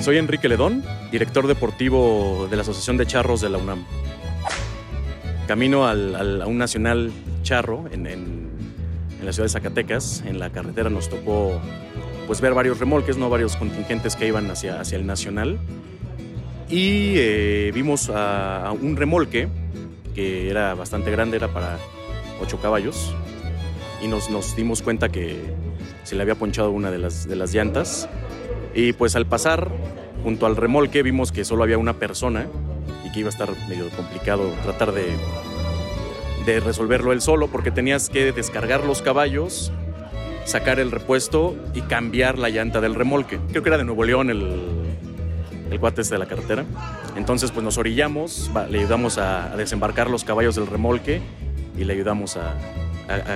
Soy Enrique Ledón, director deportivo de la Asociación de Charros de la UNAM. Camino al, a un nacional charro en, en, la ciudad de Zacatecas. En la carretera nos tocó pues, ver varios remolques, no varios contingentes que iban hacia, hacia el nacional. Y eh, vimos a, un remolque que era bastante grande, era para ocho caballos. Y nos, nos dimos cuenta que se le había ponchado una de las, de las llantas. Y pues al pasar junto al remolque vimos que solo había una persona y que iba a estar medio complicado tratar de, de resolverlo él solo porque tenías que descargar los caballos, sacar el repuesto y cambiar la llanta del remolque. Creo que era de Nuevo León el, el cuate este de la carretera. Entonces pues nos orillamos, le ayudamos a, desembarcar los caballos del remolque y le ayudamos a,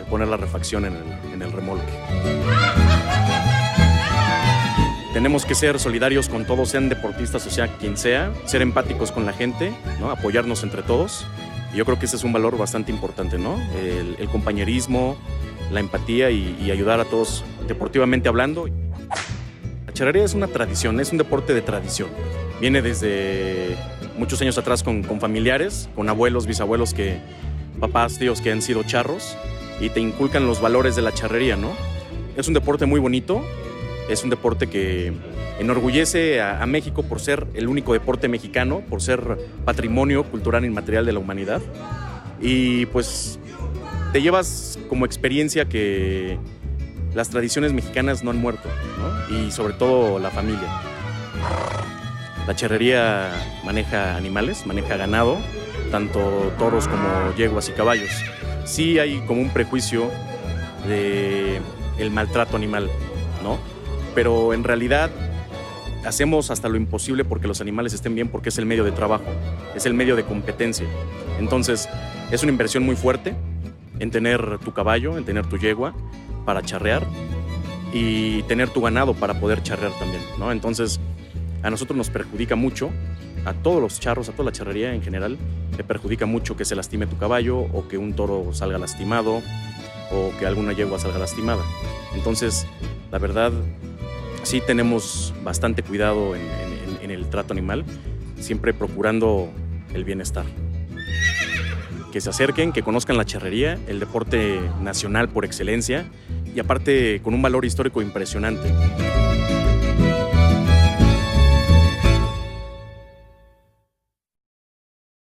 poner la refacción en el, en el remolque. Tenemos que ser solidarios con todos, sean deportistas o sea quien sea, ser empáticos con la gente, ¿no? apoyarnos entre todos. Y yo creo que ese es un valor bastante importante, ¿no? El, compañerismo, la empatía y, ayudar a todos deportivamente hablando. La charrería es una tradición, es un deporte de tradición. Viene desde muchos años atrás con, con familiares, con abuelos, bisabuelos, que, papás, tíos que han sido charros y te inculcan los valores de la charrería, ¿no? Es un deporte muy bonito, es un deporte que enorgullece a, México por ser el único deporte mexicano, por ser patrimonio cultural inmaterial de la humanidad. Y pues te llevas como experiencia que las tradiciones mexicanas no han muerto, y sobre todo la familia. La charrería maneja animales, maneja ganado, tanto toros como yeguas y caballos. Sí hay como un prejuicio de el maltrato animal, ¿no? Pero en realidad hacemos hasta lo imposible porque los animales estén bien porque es el medio de trabajo, es el medio de competencia. Entonces, es una inversión muy fuerte en tener tu caballo, en tener tu yegua para charrear y tener tu ganado para poder charrear también, ¿no? Entonces, a nosotros nos perjudica mucho, a todos los charros, a toda la charrería en general, le perjudica mucho que se lastime tu caballo o que un toro salga lastimado o que alguna yegua salga lastimada. Entonces, la verdad, sí tenemos bastante cuidado en, el trato animal, siempre procurando el bienestar. Que se acerquen, que conozcan la charrería, el deporte nacional por excelencia y aparte con un valor histórico impresionante.